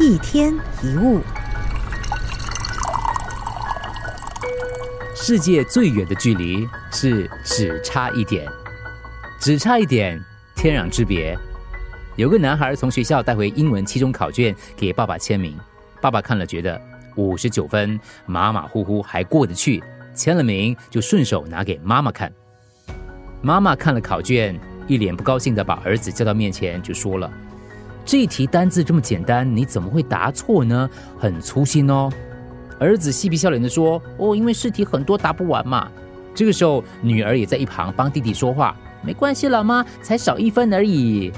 一天一物，世界最远的距离是只差一点，只差一点，天壤之别。有个男孩从学校带回英文期中考卷给爸爸签名，爸爸看了觉得五十九分，马马虎虎还过得去，签了名就顺手拿给妈妈看。妈妈看了考卷，一脸不高兴的把儿子叫到面前，就说了：“这题单字这么简单，你怎么会答错呢？很粗心哦。”儿子嬉皮笑脸的说：“哦，因为试题很多，答不完嘛。”这个时候，女儿也在一旁帮弟弟说话：“没关系，老妈，才少一分而已。”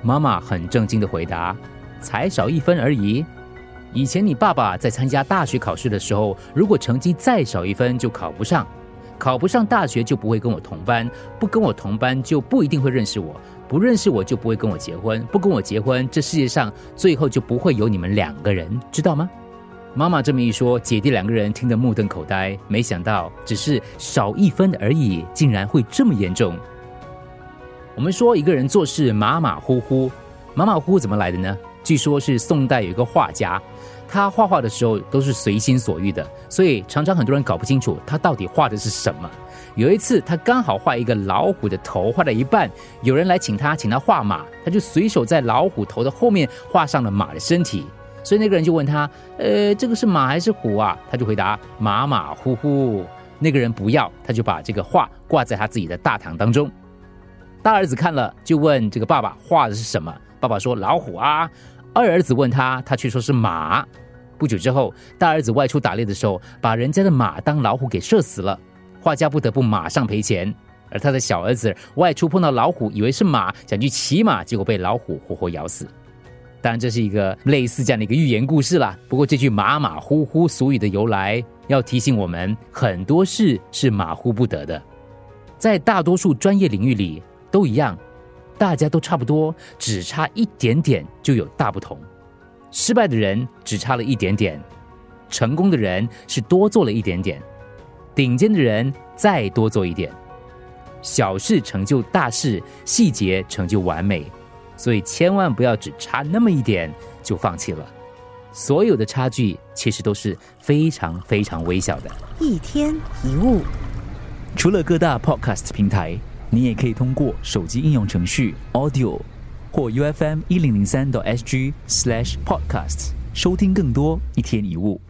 妈妈很正经的回答：“才少一分而已。以前你爸爸在参加大学考试的时候，如果成绩再少一分就考不上。”考不上大学就不会跟我同班，不跟我同班就不一定会认识我，不认识我就不会跟我结婚，不跟我结婚，这世界上最后就不会有你们两个人，知道吗？妈妈这么一说，姐弟两个人听得目瞪口呆，没想到只是少一分而已，竟然会这么严重。我们说一个人做事马马虎虎，马马虎虎怎么来的呢？据说是宋代有一个画家。他画画的时候都是随心所欲的，所以常常很多人搞不清楚他到底画的是什么。有一次，他刚好画一个老虎的头，画到一半，有人来请他，请他画马，他就随手在老虎头的后面画上了马的身体。所以那个人就问他：“呃，这个是马还是虎啊？”他就回答：“马马虎虎。”那个人不要，他就把这个画挂在他自己的大堂当中。大儿子看了，就问这个爸爸画的是什么？爸爸说：“老虎啊。”二儿子问他，他却说是马。不久之后，大儿子外出打猎的时候，把人家的马当老虎给射死了，画家不得不马上赔钱。而他的小儿子外出碰到老虎，以为是马，想去骑马，结果被老虎活活咬死。当然，这是一个类似这样的一个寓言故事啦。不过，这句马马虎虎俗语的由来，要提醒我们，很多事是马虎不得的，在大多数专业领域里都一样。大家都差不多，只差一点点就有大不同。失败的人只差了一点点，成功的人是多做了一点点，顶尖的人再多做一点。小事成就大事，细节成就完美。所以千万不要只差那么一点就放弃了。所有的差距其实都是非常非常微小的。一天一物，除了各大 Podcast 平台。你也可以通过手机应用程序 Audio 或 U F M 一零零三 SG slash podcast 收听更多一天一物。